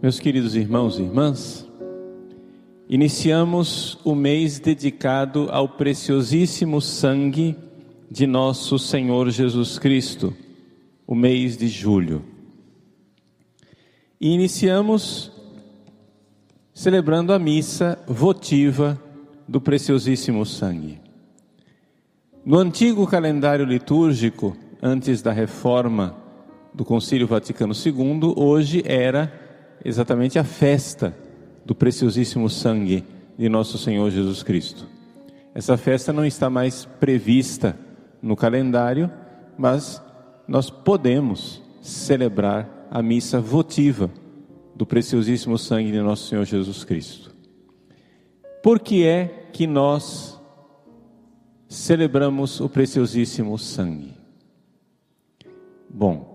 Meus queridos irmãos e irmãs, iniciamos o mês dedicado ao preciosíssimo sangue de nosso Senhor Jesus Cristo, o mês de julho. E iniciamos celebrando a missa votiva do preciosíssimo sangue. No antigo calendário litúrgico, antes da reforma do Concílio Vaticano II, hoje era exatamente a festa do preciosíssimo sangue de nosso Senhor Jesus Cristo. Essa festa não está mais prevista no calendário, mas nós podemos celebrar a missa votiva do preciosíssimo sangue de nosso Senhor Jesus Cristo. Por que é que nós celebramos o preciosíssimo sangue? Bom,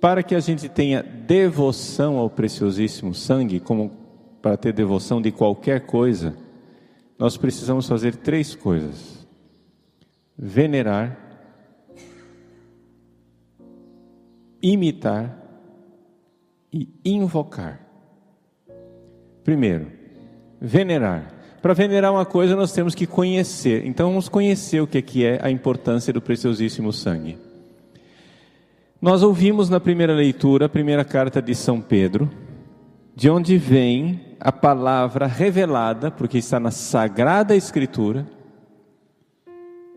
para que a gente tenha devoção ao preciosíssimo sangue, como para ter devoção de qualquer coisa, nós precisamos fazer três coisas: venerar, imitar e invocar. Primeiro, venerar. Para venerar uma coisa, nós temos que conhecer. Então, vamos conhecer o que é a importância do preciosíssimo sangue. Nós ouvimos na primeira leitura, a primeira carta de São Pedro, de onde vem a palavra revelada, porque está na Sagrada Escritura,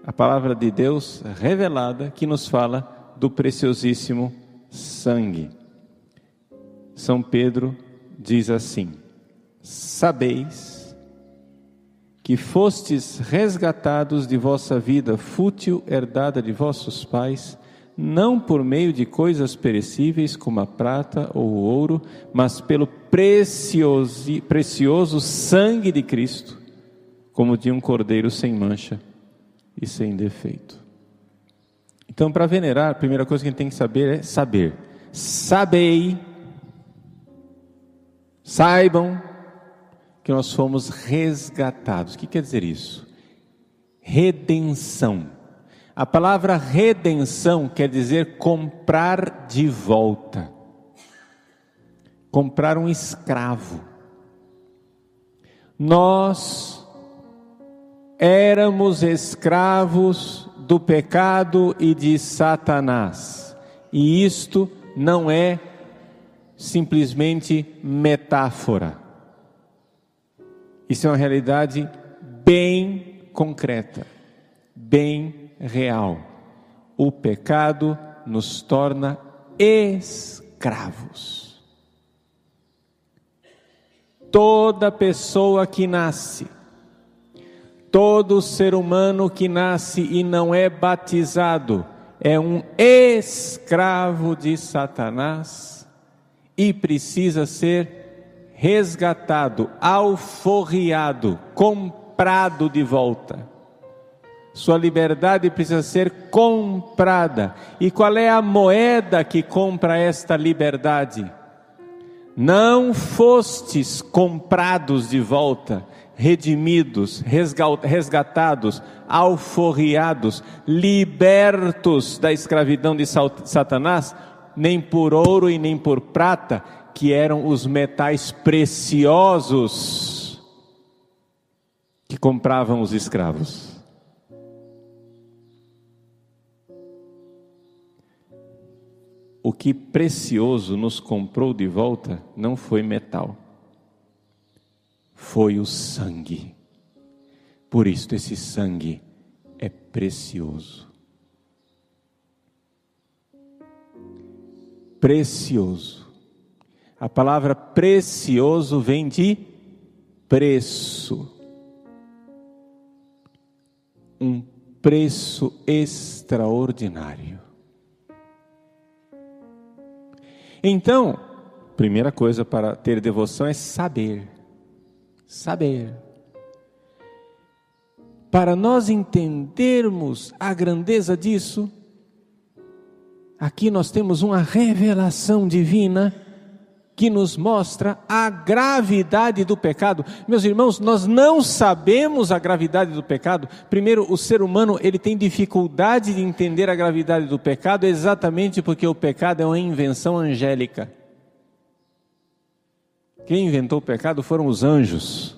a palavra de Deus revelada que nos fala do preciosíssimo sangue. São Pedro diz assim: Sabeis que fostes resgatados de vossa vida fútil herdada de vossos pais, não por meio de coisas perecíveis como a prata ou o ouro, mas pelo precioso, precioso sangue de Cristo, como de um cordeiro sem mancha e sem defeito. Então, para venerar, a primeira coisa que a gente tem que saber é saber. Sabei Saibam que nós fomos resgatados. O que quer dizer isso? Redenção. A palavra redenção quer dizer comprar de volta. Comprar um escravo. Nós éramos escravos do pecado e de Satanás. E isto não é simplesmente metáfora. Isso é uma realidade bem concreta, bem real. O pecado nos torna escravos. Toda pessoa que nasce, todo ser humano que nasce e não é batizado, é um escravo de Satanás e precisa ser resgatado, alforriado, comprado de volta. Sua liberdade precisa ser comprada. E qual é a moeda que compra esta liberdade? Não fostes comprados de volta, redimidos, resgatados, alforriados, libertos da escravidão de Satanás nem por ouro e nem por prata, que eram os metais preciosos que compravam os escravos. O que precioso nos comprou de volta não foi metal, foi o sangue. Por isso, esse sangue é precioso. precioso. A palavra precioso vem de preço. Um preço extraordinário. Então, primeira coisa para ter devoção é saber. Saber. Para nós entendermos a grandeza disso, Aqui nós temos uma revelação divina que nos mostra a gravidade do pecado. Meus irmãos, nós não sabemos a gravidade do pecado. Primeiro, o ser humano, ele tem dificuldade de entender a gravidade do pecado exatamente porque o pecado é uma invenção angélica. Quem inventou o pecado foram os anjos.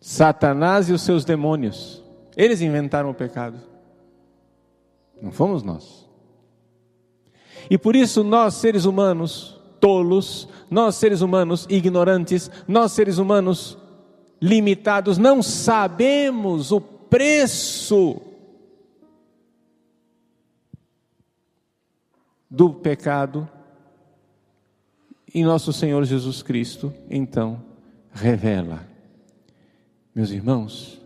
Satanás e os seus demônios. Eles inventaram o pecado. Não fomos nós. E por isso nós, seres humanos tolos, nós, seres humanos ignorantes, nós, seres humanos limitados, não sabemos o preço do pecado. E nosso Senhor Jesus Cristo, então, revela. Meus irmãos,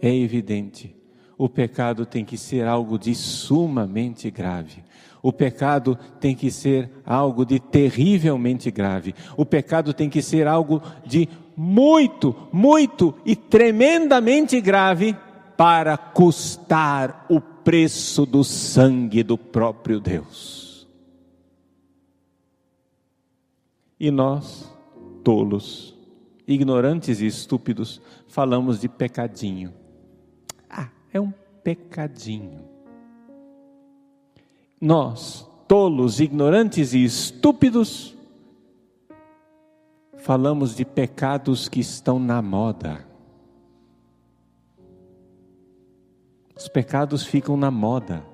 é evidente, o pecado tem que ser algo de sumamente grave. O pecado tem que ser algo de terrivelmente grave. O pecado tem que ser algo de muito, muito e tremendamente grave para custar o preço do sangue do próprio Deus. E nós, tolos, ignorantes e estúpidos, falamos de pecadinho. Ah, é um pecadinho. Nós, tolos, ignorantes e estúpidos, falamos de pecados que estão na moda. Os pecados ficam na moda.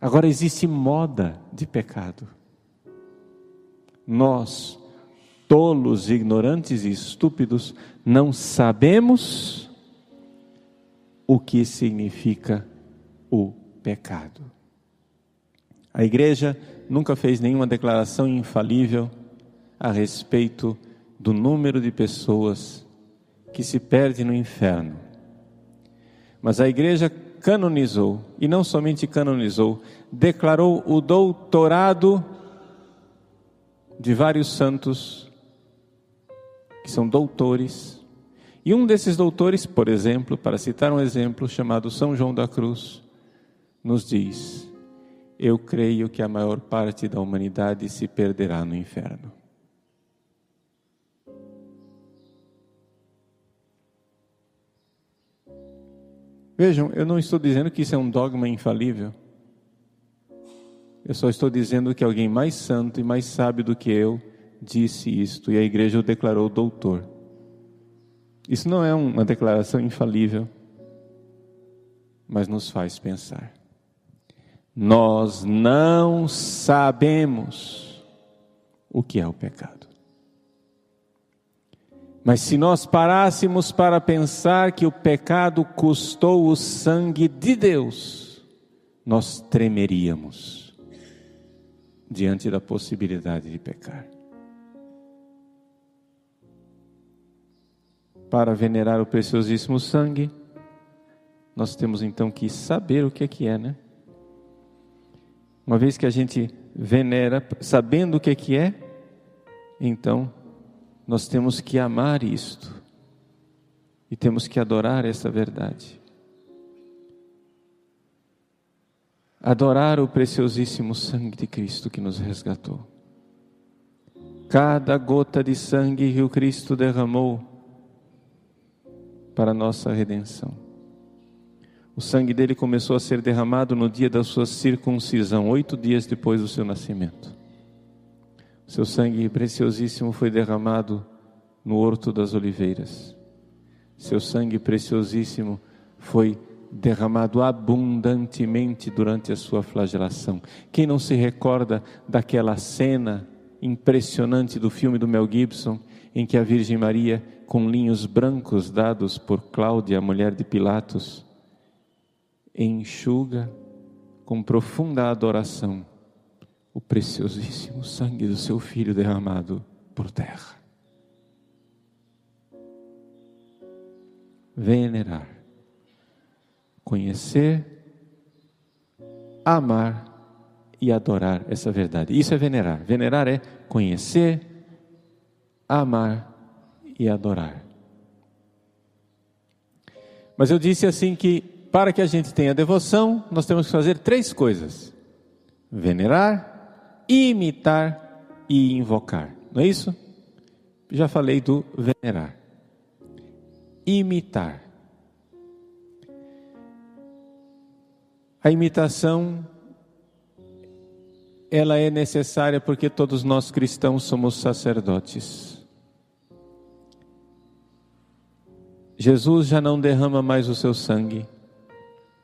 Agora existe moda de pecado. Nós, tolos, ignorantes e estúpidos, não sabemos o que significa o pecado. A igreja nunca fez nenhuma declaração infalível a respeito do número de pessoas que se perdem no inferno. Mas a igreja canonizou, e não somente canonizou, declarou o doutorado de vários santos que são doutores. E um desses doutores, por exemplo, para citar um exemplo, chamado São João da Cruz, nos diz: Eu creio que a maior parte da humanidade se perderá no inferno. Vejam, eu não estou dizendo que isso é um dogma infalível. Eu só estou dizendo que alguém mais santo e mais sábio do que eu disse isto e a igreja o declarou doutor. Isso não é uma declaração infalível, mas nos faz pensar. Nós não sabemos o que é o pecado. Mas se nós parássemos para pensar que o pecado custou o sangue de Deus, nós tremeríamos diante da possibilidade de pecar. Para venerar o preciosíssimo sangue, nós temos então que saber o que é que é, né? Uma vez que a gente venera, sabendo o que é que é, então nós temos que amar isto e temos que adorar essa verdade. Adorar o preciosíssimo sangue de Cristo que nos resgatou. Cada gota de sangue que o Cristo derramou para a nossa redenção. O sangue dele começou a ser derramado no dia da sua circuncisão, oito dias depois do seu nascimento. Seu sangue preciosíssimo foi derramado no Horto das Oliveiras. Seu sangue preciosíssimo foi derramado abundantemente durante a sua flagelação. Quem não se recorda daquela cena impressionante do filme do Mel Gibson, em que a Virgem Maria, com linhos brancos dados por Cláudia, a mulher de Pilatos, enxuga com profunda adoração o preciosíssimo sangue do seu filho derramado por terra. Venerar, conhecer, amar e adorar essa verdade. Isso é venerar. Venerar é conhecer, amar e adorar. Mas eu disse assim que para que a gente tenha devoção, nós temos que fazer três coisas: venerar, imitar e invocar. Não é isso? Já falei do venerar. Imitar. A imitação ela é necessária porque todos nós cristãos somos sacerdotes. Jesus já não derrama mais o seu sangue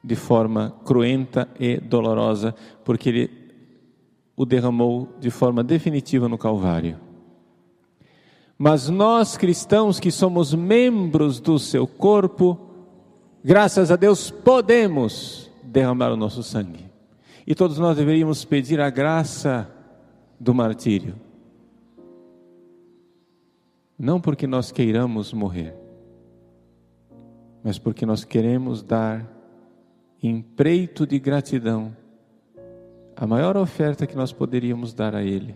de forma cruenta e dolorosa, porque ele o derramou de forma definitiva no Calvário. Mas nós cristãos que somos membros do seu corpo, graças a Deus podemos derramar o nosso sangue. E todos nós deveríamos pedir a graça do martírio. Não porque nós queiramos morrer, mas porque nós queremos dar empreito de gratidão a maior oferta que nós poderíamos dar a Ele,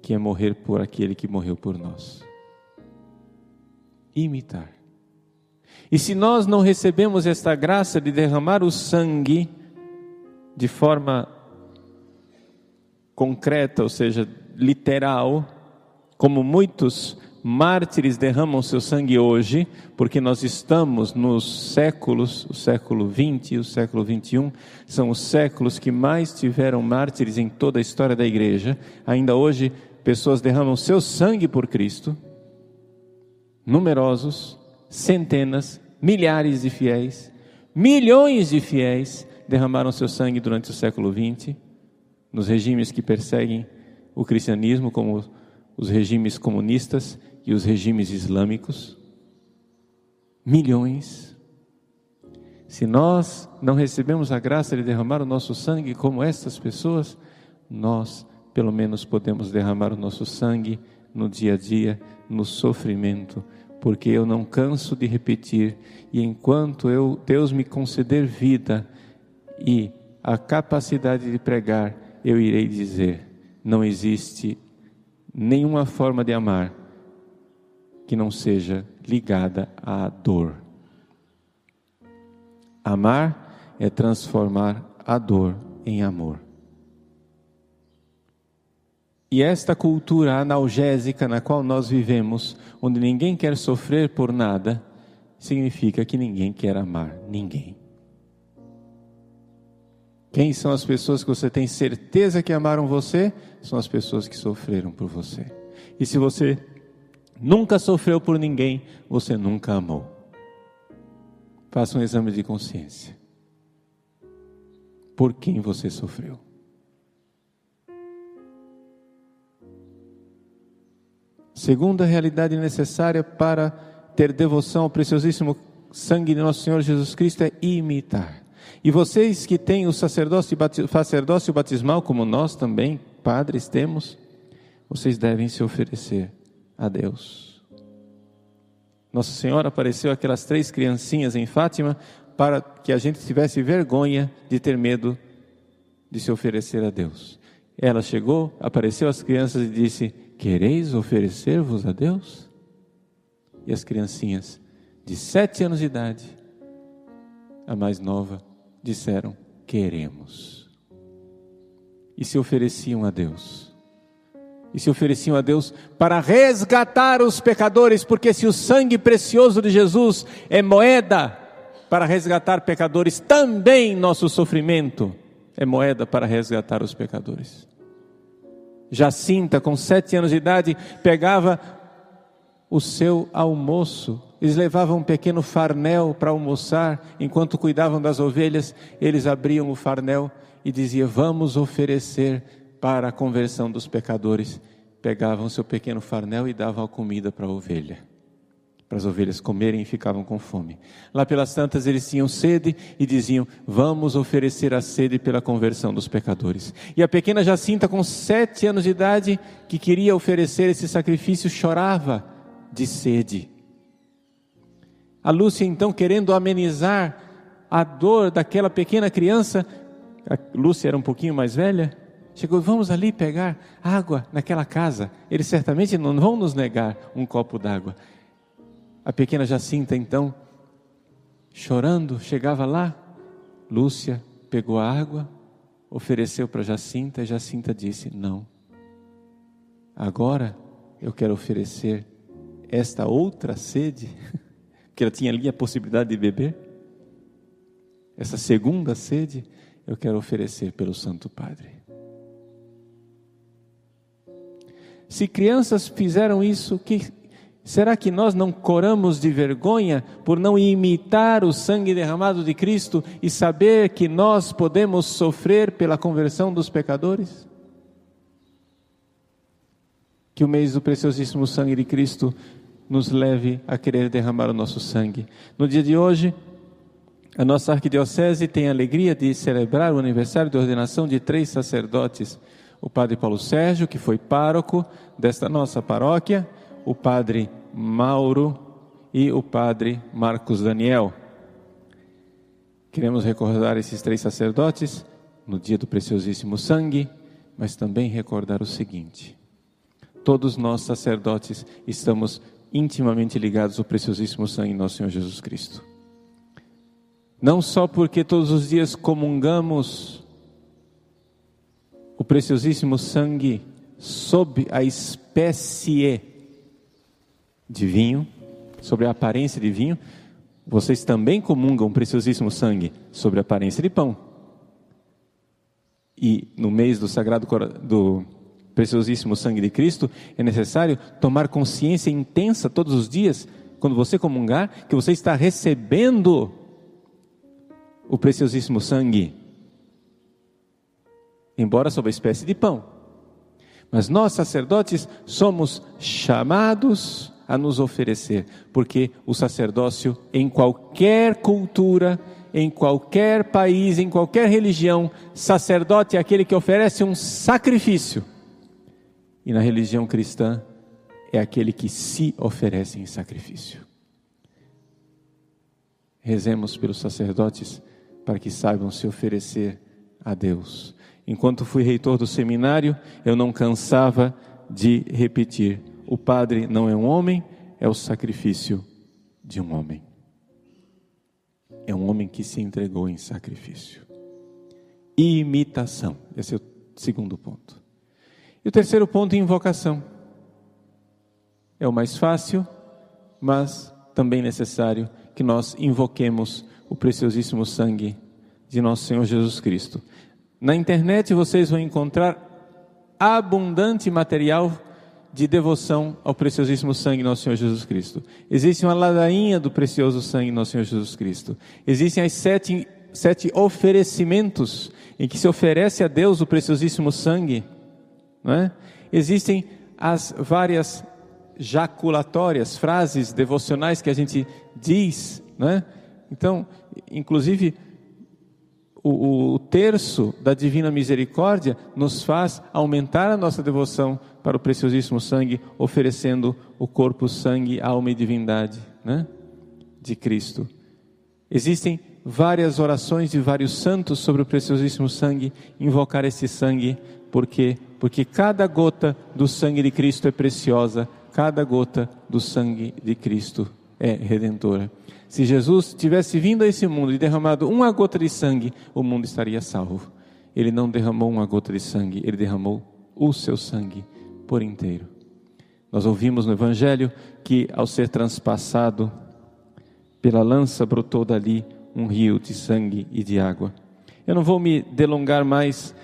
que é morrer por aquele que morreu por nós. Imitar. E se nós não recebemos esta graça de derramar o sangue, de forma concreta, ou seja, literal, como muitos mártires derramam seu sangue hoje, porque nós estamos nos séculos, o século 20 e o século 21, são os séculos que mais tiveram mártires em toda a história da igreja. Ainda hoje, pessoas derramam seu sangue por Cristo, numerosos, centenas, milhares de fiéis, milhões de fiéis derramaram seu sangue durante o século XX, nos regimes que perseguem o cristianismo, como os regimes comunistas e os regimes islâmicos. Milhões. Se nós não recebemos a graça de derramar o nosso sangue como estas pessoas, nós pelo menos podemos derramar o nosso sangue no dia a dia, no sofrimento, porque eu não canso de repetir, e enquanto eu Deus me conceder vida, e a capacidade de pregar, eu irei dizer: não existe nenhuma forma de amar que não seja ligada à dor. Amar é transformar a dor em amor. E esta cultura analgésica na qual nós vivemos, onde ninguém quer sofrer por nada, significa que ninguém quer amar ninguém. Quem são as pessoas que você tem certeza que amaram você? São as pessoas que sofreram por você. E se você nunca sofreu por ninguém, você nunca amou. Faça um exame de consciência. Por quem você sofreu? Segunda realidade necessária para ter devoção ao preciosíssimo sangue de nosso Senhor Jesus Cristo é imitar. E vocês que têm o sacerdócio, sacerdócio batismal, como nós também, padres, temos, vocês devem se oferecer a Deus. Nossa Senhora apareceu aquelas três criancinhas em Fátima para que a gente tivesse vergonha de ter medo de se oferecer a Deus. Ela chegou, apareceu às crianças e disse: Quereis oferecer-vos a Deus? E as criancinhas de sete anos de idade, a mais nova, disseram: Queremos. E se ofereciam a Deus. E se ofereciam a Deus para resgatar os pecadores, porque se o sangue precioso de Jesus é moeda para resgatar pecadores, também nosso sofrimento é moeda para resgatar os pecadores. Jacinta, com sete anos de idade, pegava o seu almoço eles levavam um pequeno farnel para almoçar, enquanto cuidavam das ovelhas, eles abriam o farnel e diziam: Vamos oferecer para a conversão dos pecadores. Pegavam seu pequeno farnel e davam a comida para a ovelha, para as ovelhas comerem e ficavam com fome. Lá pelas tantas eles tinham sede e diziam: Vamos oferecer a sede pela conversão dos pecadores. E a pequena Jacinta, com sete anos de idade, que queria oferecer esse sacrifício, chorava de sede a Lúcia, então, querendo amenizar a dor daquela pequena criança, a Lúcia era um pouquinho mais velha, chegou, vamos ali pegar água naquela casa. Eles certamente não vão nos negar um copo d'água. A pequena Jacinta, então, chorando, chegava lá. Lúcia pegou a água, ofereceu para Jacinta, e Jacinta disse: Não. Agora eu quero oferecer esta outra sede que ela tinha ali a possibilidade de beber. Essa segunda sede eu quero oferecer pelo Santo Padre. Se crianças fizeram isso, que será que nós não coramos de vergonha por não imitar o sangue derramado de Cristo e saber que nós podemos sofrer pela conversão dos pecadores? Que o mês do preciosíssimo sangue de Cristo nos leve a querer derramar o nosso sangue. No dia de hoje, a nossa arquidiocese tem a alegria de celebrar o aniversário de ordenação de três sacerdotes: o padre Paulo Sérgio, que foi pároco desta nossa paróquia, o padre Mauro e o padre Marcos Daniel. Queremos recordar esses três sacerdotes no dia do preciosíssimo sangue, mas também recordar o seguinte: todos nós sacerdotes estamos intimamente ligados ao preciosíssimo sangue de nosso Senhor Jesus Cristo. Não só porque todos os dias comungamos o preciosíssimo sangue sob a espécie de vinho, sobre a aparência de vinho, vocês também comungam o preciosíssimo sangue sobre a aparência de pão. E no mês do sagrado do preciosíssimo sangue de Cristo, é necessário tomar consciência intensa todos os dias, quando você comungar, que você está recebendo o preciosíssimo sangue, embora sob a espécie de pão. Mas nós, sacerdotes, somos chamados a nos oferecer, porque o sacerdócio, em qualquer cultura, em qualquer país, em qualquer religião, sacerdote é aquele que oferece um sacrifício e na religião cristã, é aquele que se oferece em sacrifício. Rezemos pelos sacerdotes para que saibam se oferecer a Deus. Enquanto fui reitor do seminário, eu não cansava de repetir: o padre não é um homem, é o sacrifício de um homem. É um homem que se entregou em sacrifício. Imitação, esse é o segundo ponto. E o terceiro ponto, invocação. É o mais fácil, mas também necessário que nós invoquemos o preciosíssimo sangue de nosso Senhor Jesus Cristo. Na internet vocês vão encontrar abundante material de devoção ao preciosíssimo sangue nosso Senhor Jesus Cristo. Existe uma ladainha do precioso sangue nosso Senhor Jesus Cristo. Existem as sete, sete oferecimentos em que se oferece a Deus o preciosíssimo sangue não é? Existem as várias jaculatórias, frases devocionais que a gente diz, não é? Então, inclusive, o, o, terço da Divina Misericórdia nos faz aumentar a nossa devoção para o preciosíssimo sangue, oferecendo o corpo, sangue, alma e divindade né? de Cristo. Existem várias orações de vários santos sobre o preciosíssimo sangue, invocar esse sangue, porque porque cada gota do sangue de Cristo é preciosa, cada gota do sangue de Cristo é redentora. Se Jesus tivesse vindo a esse mundo e derramado uma gota de sangue, o mundo estaria salvo. Ele não derramou uma gota de sangue, ele derramou o seu sangue por inteiro. Nós ouvimos no Evangelho que, ao ser transpassado pela lança, brotou dali um rio de sangue e de água. Eu não vou me delongar mais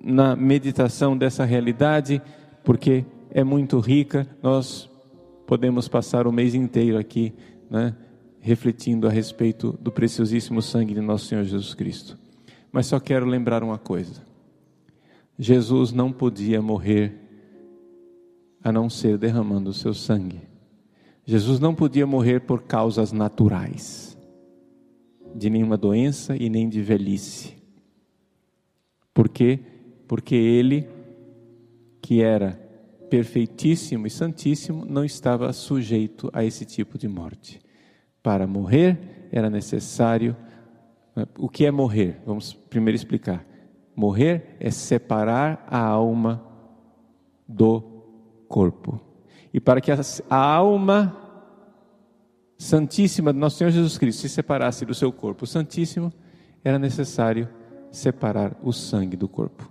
na meditação dessa realidade, porque é muito rica, nós podemos passar o mês inteiro aqui, né, refletindo a respeito do preciosíssimo sangue de nosso Senhor Jesus Cristo. Mas só quero lembrar uma coisa: Jesus não podia morrer a não ser derramando o seu sangue. Jesus não podia morrer por causas naturais, de nenhuma doença e nem de velhice. Porque porque ele, que era perfeitíssimo e santíssimo, não estava sujeito a esse tipo de morte. Para morrer era necessário. Né, o que é morrer? Vamos primeiro explicar. Morrer é separar a alma do corpo. E para que a, alma santíssima de nosso Senhor Jesus Cristo se separasse do seu corpo santíssimo, era necessário separar o sangue do corpo.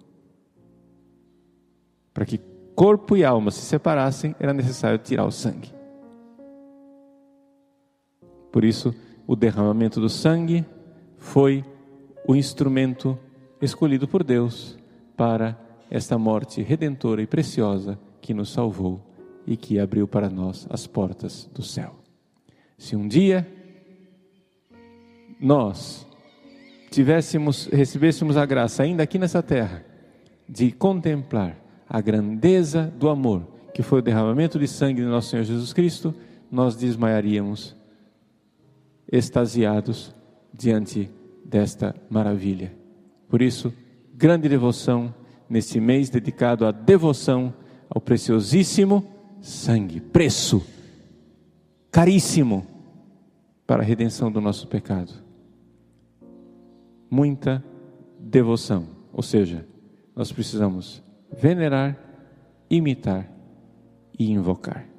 Para que corpo e alma se separassem, era necessário tirar o sangue. Por isso, o derramamento do sangue foi o instrumento escolhido por Deus para esta morte redentora e preciosa que nos salvou e que abriu para nós as portas do céu. Se um dia nós tivéssemos, recebêssemos a graça ainda aqui nessa terra de contemplar a grandeza do amor que foi o derramamento de sangue de nosso Senhor Jesus Cristo, nós desmaiaríamos extasiados diante desta maravilha. Por isso, grande devoção nesse mês dedicado à devoção ao preciosíssimo sangue, preço caríssimo para a redenção do nosso pecado. Muita devoção, ou seja, nós precisamos venerar, imitar e invocar.